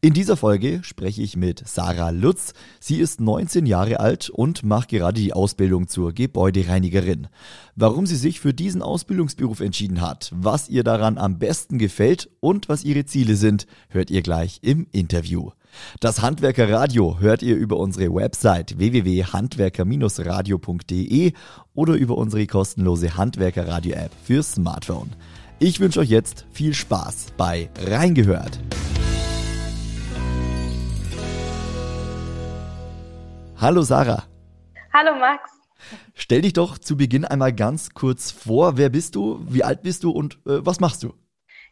In dieser Folge spreche ich mit Sarah Lutz. Sie ist 19 Jahre alt und macht gerade die Ausbildung zur Gebäudereinigerin. Warum sie sich für diesen Ausbildungsberuf entschieden hat, was ihr daran am besten gefällt und was ihre Ziele sind, hört ihr gleich im Interview. Das Handwerkerradio hört ihr über unsere Website www.handwerker-radio.de oder über unsere kostenlose Handwerkerradio-App für Smartphone. Ich wünsche euch jetzt viel Spaß bei Reingehört. Hallo Sarah. Hallo Max. Stell dich doch zu Beginn einmal ganz kurz vor. Wer bist du? Wie alt bist du und äh, was machst du?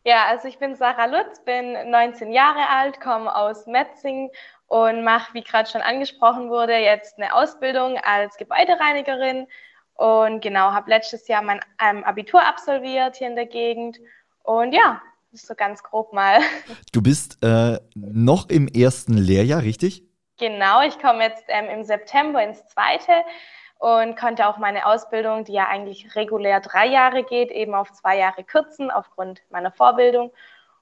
Ja, also ich bin Sarah Lutz, bin 19 Jahre alt, komme aus Metzingen und mache, wie gerade schon angesprochen wurde, jetzt eine Ausbildung als Gebäudereinigerin und genau, habe letztes Jahr mein ähm, Abitur absolviert hier in der Gegend und ja, das ist so ganz grob mal. Du bist äh, noch im ersten Lehrjahr, richtig? Genau, ich komme jetzt ähm, im September ins zweite und konnte auch meine Ausbildung, die ja eigentlich regulär drei Jahre geht, eben auf zwei Jahre kürzen aufgrund meiner Vorbildung.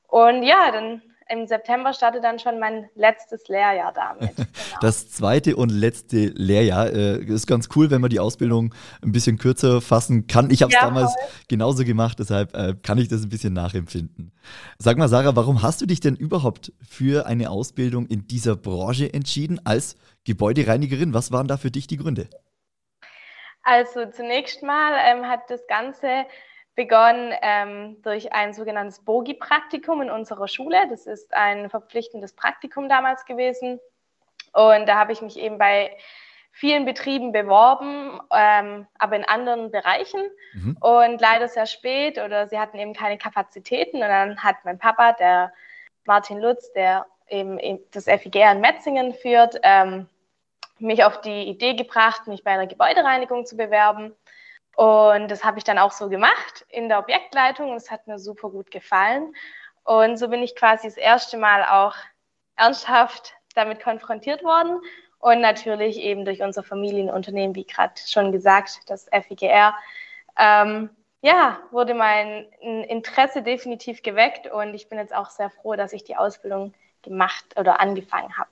Und ja, dann im September startet dann schon mein letztes Lehrjahr damit. Genau. Das zweite und letzte Lehrjahr äh, ist ganz cool, wenn man die Ausbildung ein bisschen kürzer fassen kann. Ich habe es ja, damals voll. genauso gemacht, deshalb äh, kann ich das ein bisschen nachempfinden. Sag mal, Sarah, warum hast du dich denn überhaupt für eine Ausbildung in dieser Branche entschieden als Gebäudereinigerin? Was waren da für dich die Gründe? Also zunächst mal ähm, hat das Ganze begonnen ähm, durch ein sogenanntes Bogi-Praktikum in unserer Schule. Das ist ein verpflichtendes Praktikum damals gewesen. Und da habe ich mich eben bei vielen Betrieben beworben, ähm, aber in anderen Bereichen. Mhm. Und leider sehr spät oder sie hatten eben keine Kapazitäten. Und dann hat mein Papa, der Martin Lutz, der eben das FIGR in Metzingen führt, ähm, mich auf die Idee gebracht, mich bei einer Gebäudereinigung zu bewerben. Und das habe ich dann auch so gemacht in der Objektleitung und es hat mir super gut gefallen. Und so bin ich quasi das erste Mal auch ernsthaft damit konfrontiert worden. Und natürlich eben durch unser Familienunternehmen, wie gerade schon gesagt, das FIGR. Ähm, ja, wurde mein Interesse definitiv geweckt und ich bin jetzt auch sehr froh, dass ich die Ausbildung gemacht oder angefangen habe.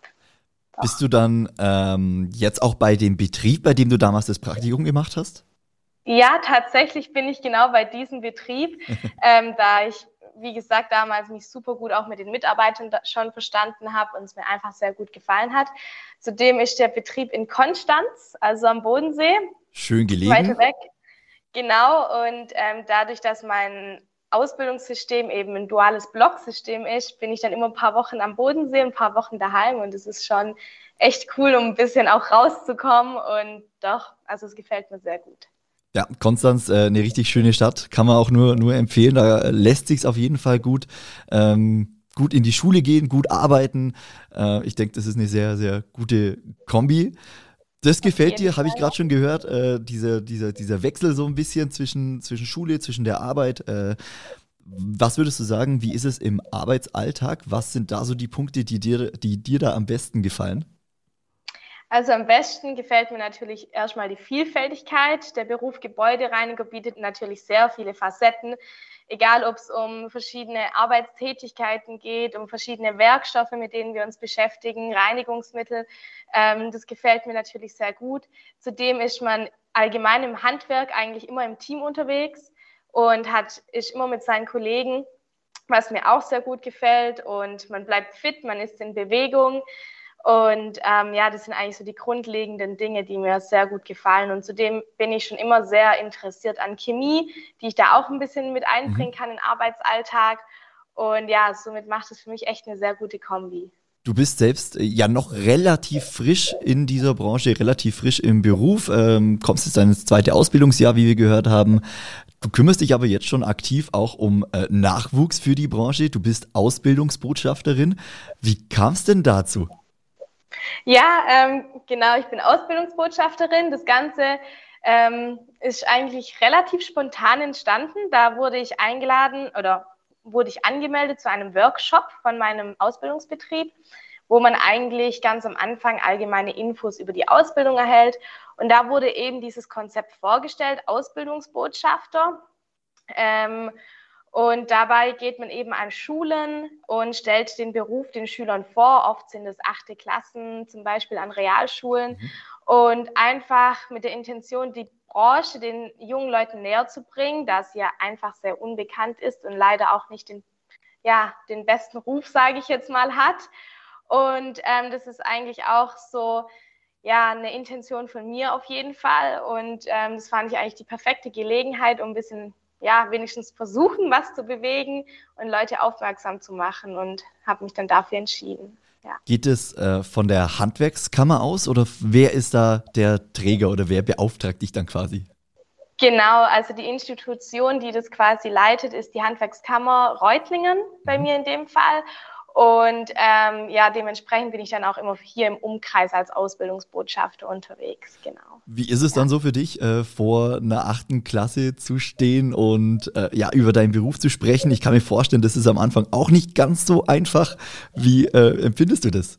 Bist du dann ähm, jetzt auch bei dem Betrieb, bei dem du damals das Praktikum gemacht hast? Ja, tatsächlich bin ich genau bei diesem Betrieb, ähm, da ich, wie gesagt, damals mich super gut auch mit den Mitarbeitern schon verstanden habe und es mir einfach sehr gut gefallen hat. Zudem ist der Betrieb in Konstanz, also am Bodensee. Schön gelegen. Weiter weg. Genau, und ähm, dadurch, dass mein Ausbildungssystem eben ein duales Blocksystem ist, bin ich dann immer ein paar Wochen am Bodensee, ein paar Wochen daheim und es ist schon echt cool, um ein bisschen auch rauszukommen und doch, also es gefällt mir sehr gut. Ja, Konstanz, äh, eine richtig schöne Stadt, kann man auch nur, nur empfehlen. Da lässt sich auf jeden Fall gut, ähm, gut in die Schule gehen, gut arbeiten. Äh, ich denke, das ist eine sehr, sehr gute Kombi. Das gefällt dir, habe ich gerade schon gehört, äh, dieser, dieser, dieser Wechsel so ein bisschen zwischen, zwischen Schule, zwischen der Arbeit. Äh, was würdest du sagen, wie ist es im Arbeitsalltag? Was sind da so die Punkte, die dir, die dir da am besten gefallen? Also am besten gefällt mir natürlich erstmal die Vielfältigkeit. Der Beruf Gebäudereiniger bietet natürlich sehr viele Facetten, egal ob es um verschiedene Arbeitstätigkeiten geht, um verschiedene Werkstoffe, mit denen wir uns beschäftigen, Reinigungsmittel. Ähm, das gefällt mir natürlich sehr gut. Zudem ist man allgemein im Handwerk eigentlich immer im Team unterwegs und hat, ist immer mit seinen Kollegen, was mir auch sehr gut gefällt. Und man bleibt fit, man ist in Bewegung. Und ähm, ja, das sind eigentlich so die grundlegenden Dinge, die mir sehr gut gefallen. Und zudem bin ich schon immer sehr interessiert an Chemie, die ich da auch ein bisschen mit einbringen mhm. kann in den Arbeitsalltag. Und ja, somit macht es für mich echt eine sehr gute Kombi. Du bist selbst äh, ja noch relativ frisch in dieser Branche, relativ frisch im Beruf, ähm, kommst jetzt ins zweite Ausbildungsjahr, wie wir gehört haben. Du kümmerst dich aber jetzt schon aktiv auch um äh, Nachwuchs für die Branche. Du bist Ausbildungsbotschafterin. Wie kam es denn dazu? Ja, ähm, genau, ich bin Ausbildungsbotschafterin. Das Ganze ähm, ist eigentlich relativ spontan entstanden. Da wurde ich eingeladen oder wurde ich angemeldet zu einem Workshop von meinem Ausbildungsbetrieb, wo man eigentlich ganz am Anfang allgemeine Infos über die Ausbildung erhält. Und da wurde eben dieses Konzept vorgestellt, Ausbildungsbotschafter. Ähm, und dabei geht man eben an Schulen und stellt den Beruf den Schülern vor. Oft sind es achte Klassen, zum Beispiel an Realschulen. Mhm und einfach mit der Intention, die Branche den jungen Leuten näher zu bringen, da sie ja einfach sehr unbekannt ist und leider auch nicht den, ja, den besten Ruf, sage ich jetzt mal, hat. Und ähm, das ist eigentlich auch so ja, eine Intention von mir auf jeden Fall. Und ähm, das fand ich eigentlich die perfekte Gelegenheit, um ein bisschen, ja, wenigstens versuchen, was zu bewegen und Leute aufmerksam zu machen und habe mich dann dafür entschieden. Ja. Geht es äh, von der Handwerkskammer aus oder wer ist da der Träger oder wer beauftragt dich dann quasi? Genau, also die Institution, die das quasi leitet, ist die Handwerkskammer Reutlingen bei mhm. mir in dem Fall. Und ähm, ja, dementsprechend bin ich dann auch immer hier im Umkreis als Ausbildungsbotschafter unterwegs, genau. Wie ist es ja. dann so für dich, äh, vor einer achten Klasse zu stehen und äh, ja, über deinen Beruf zu sprechen? Ich kann mir vorstellen, das ist am Anfang auch nicht ganz so einfach. Wie äh, empfindest du das?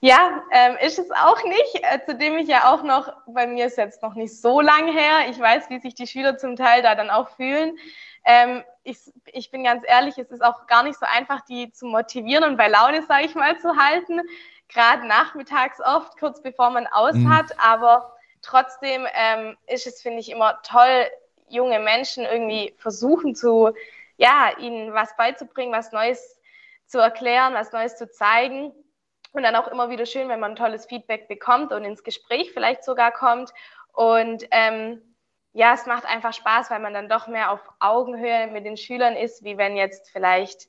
Ja, ähm, ist es auch nicht, äh, zudem ich ja auch noch, bei mir ist jetzt noch nicht so lang her, ich weiß, wie sich die Schüler zum Teil da dann auch fühlen. Ähm, ich, ich bin ganz ehrlich, es ist auch gar nicht so einfach, die zu motivieren und bei Laune, sage ich mal, zu halten. Gerade nachmittags oft, kurz bevor man aus mhm. hat. Aber trotzdem ähm, ist es, finde ich, immer toll, junge Menschen irgendwie versuchen zu, ja, ihnen was beizubringen, was Neues zu erklären, was Neues zu zeigen. Und dann auch immer wieder schön, wenn man tolles Feedback bekommt und ins Gespräch vielleicht sogar kommt. Und ähm, ja, es macht einfach Spaß, weil man dann doch mehr auf Augenhöhe mit den Schülern ist, wie wenn jetzt vielleicht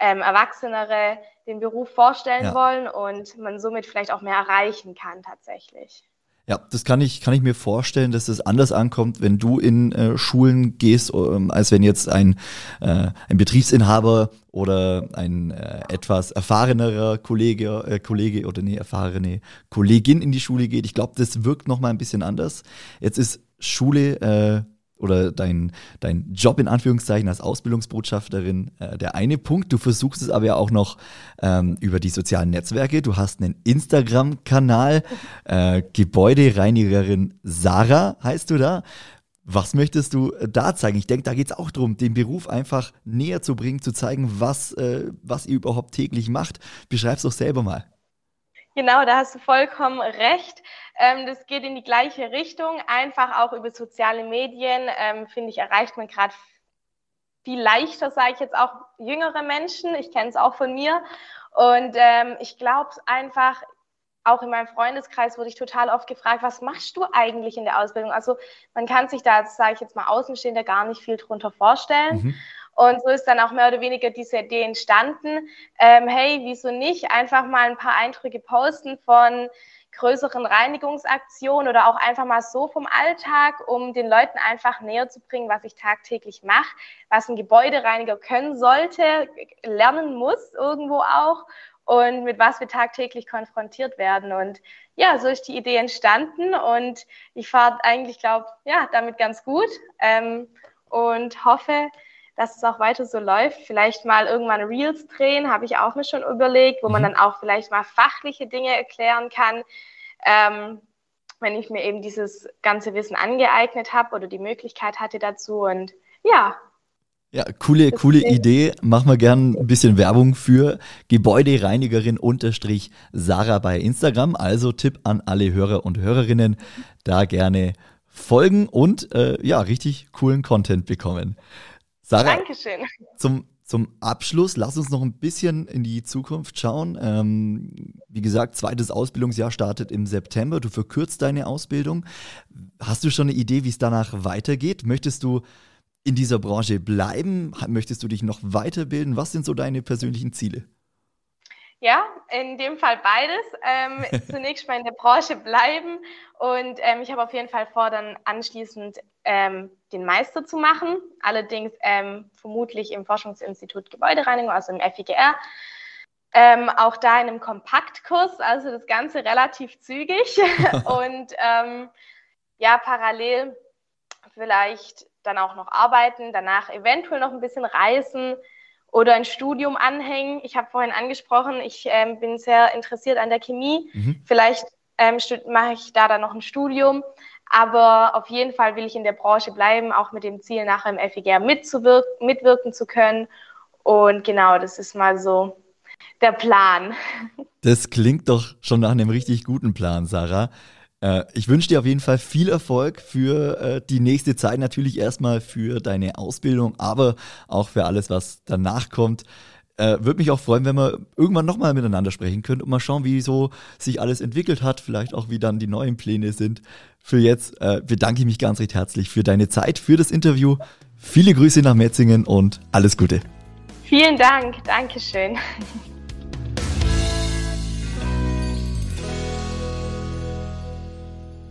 ähm, Erwachsenere den Beruf vorstellen ja. wollen und man somit vielleicht auch mehr erreichen kann tatsächlich. Ja, das kann ich, kann ich mir vorstellen, dass es anders ankommt, wenn du in äh, Schulen gehst, ähm, als wenn jetzt ein, äh, ein Betriebsinhaber oder ein äh, etwas erfahrenerer Kollege, äh, Kollege oder nee, erfahrene Kollegin in die Schule geht. Ich glaube, das wirkt nochmal ein bisschen anders. Jetzt ist Schule äh, oder dein, dein Job in Anführungszeichen als Ausbildungsbotschafterin äh, der eine Punkt. Du versuchst es aber ja auch noch ähm, über die sozialen Netzwerke. Du hast einen Instagram-Kanal, äh, Gebäudereinigerin Sarah heißt du da. Was möchtest du äh, da zeigen? Ich denke, da geht es auch darum, den Beruf einfach näher zu bringen, zu zeigen, was, äh, was ihr überhaupt täglich macht. Beschreib's doch selber mal. Genau, da hast du vollkommen recht. Ähm, das geht in die gleiche Richtung. Einfach auch über soziale Medien, ähm, finde ich, erreicht man gerade viel leichter, sage ich jetzt auch, jüngere Menschen. Ich kenne es auch von mir. Und ähm, ich glaube einfach, auch in meinem Freundeskreis wurde ich total oft gefragt, was machst du eigentlich in der Ausbildung? Also man kann sich da, sage ich jetzt mal, Außenstehender gar nicht viel drunter vorstellen. Mhm. Und so ist dann auch mehr oder weniger diese Idee entstanden. Ähm, hey, wieso nicht einfach mal ein paar Eindrücke posten von größeren Reinigungsaktionen oder auch einfach mal so vom Alltag, um den Leuten einfach näher zu bringen, was ich tagtäglich mache, was ein Gebäudereiniger können sollte, lernen muss irgendwo auch und mit was wir tagtäglich konfrontiert werden. Und ja, so ist die Idee entstanden und ich fahre eigentlich, glaube ja, damit ganz gut ähm, und hoffe, dass es auch weiter so läuft. Vielleicht mal irgendwann Reels drehen, habe ich auch mir schon überlegt, wo man mhm. dann auch vielleicht mal fachliche Dinge erklären kann. Ähm, wenn ich mir eben dieses ganze Wissen angeeignet habe oder die Möglichkeit hatte dazu. Und ja. Ja, coole, coole Idee. Machen wir gern ein bisschen Werbung für Gebäudereinigerin unterstrich Sarah bei Instagram. Also Tipp an alle Hörer und Hörerinnen, da gerne folgen und äh, ja, richtig coolen Content bekommen. Sarah, Dankeschön. Zum, zum Abschluss, lass uns noch ein bisschen in die Zukunft schauen. Ähm, wie gesagt, zweites Ausbildungsjahr startet im September. Du verkürzt deine Ausbildung. Hast du schon eine Idee, wie es danach weitergeht? Möchtest du in dieser Branche bleiben? Möchtest du dich noch weiterbilden? Was sind so deine persönlichen Ziele? Ja, in dem Fall beides. Ähm, zunächst mal in der Branche bleiben und ähm, ich habe auf jeden Fall vor, dann anschließend ähm, den Meister zu machen. Allerdings ähm, vermutlich im Forschungsinstitut Gebäudereinigung, also im FIGR. Ähm, auch da in einem Kompaktkurs, also das Ganze relativ zügig. und ähm, ja, parallel vielleicht dann auch noch arbeiten, danach eventuell noch ein bisschen reisen oder ein Studium anhängen. Ich habe vorhin angesprochen, ich ähm, bin sehr interessiert an der Chemie. Mhm. Vielleicht ähm, mache ich da dann noch ein Studium. Aber auf jeden Fall will ich in der Branche bleiben, auch mit dem Ziel, nachher im mitzuwirken, mitwirken zu können. Und genau, das ist mal so der Plan. Das klingt doch schon nach einem richtig guten Plan, Sarah. Äh, ich wünsche dir auf jeden Fall viel Erfolg für äh, die nächste Zeit, natürlich erstmal für deine Ausbildung, aber auch für alles, was danach kommt. Äh, Würde mich auch freuen, wenn wir irgendwann nochmal miteinander sprechen können und mal schauen, wie so sich alles entwickelt hat, vielleicht auch wie dann die neuen Pläne sind. Für jetzt bedanke ich mich ganz recht herzlich für deine Zeit, für das Interview. Viele Grüße nach Metzingen und alles Gute. Vielen Dank, Dankeschön.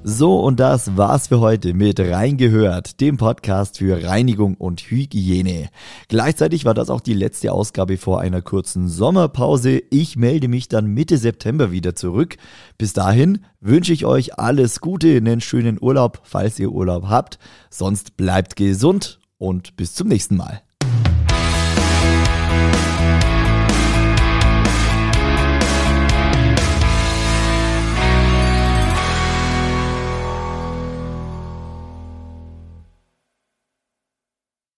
So, und das war's für heute mit Reingehört, dem Podcast für Reinigung und Hygiene. Gleichzeitig war das auch die letzte Ausgabe vor einer kurzen Sommerpause. Ich melde mich dann Mitte September wieder zurück. Bis dahin wünsche ich euch alles Gute, einen schönen Urlaub, falls ihr Urlaub habt. Sonst bleibt gesund und bis zum nächsten Mal.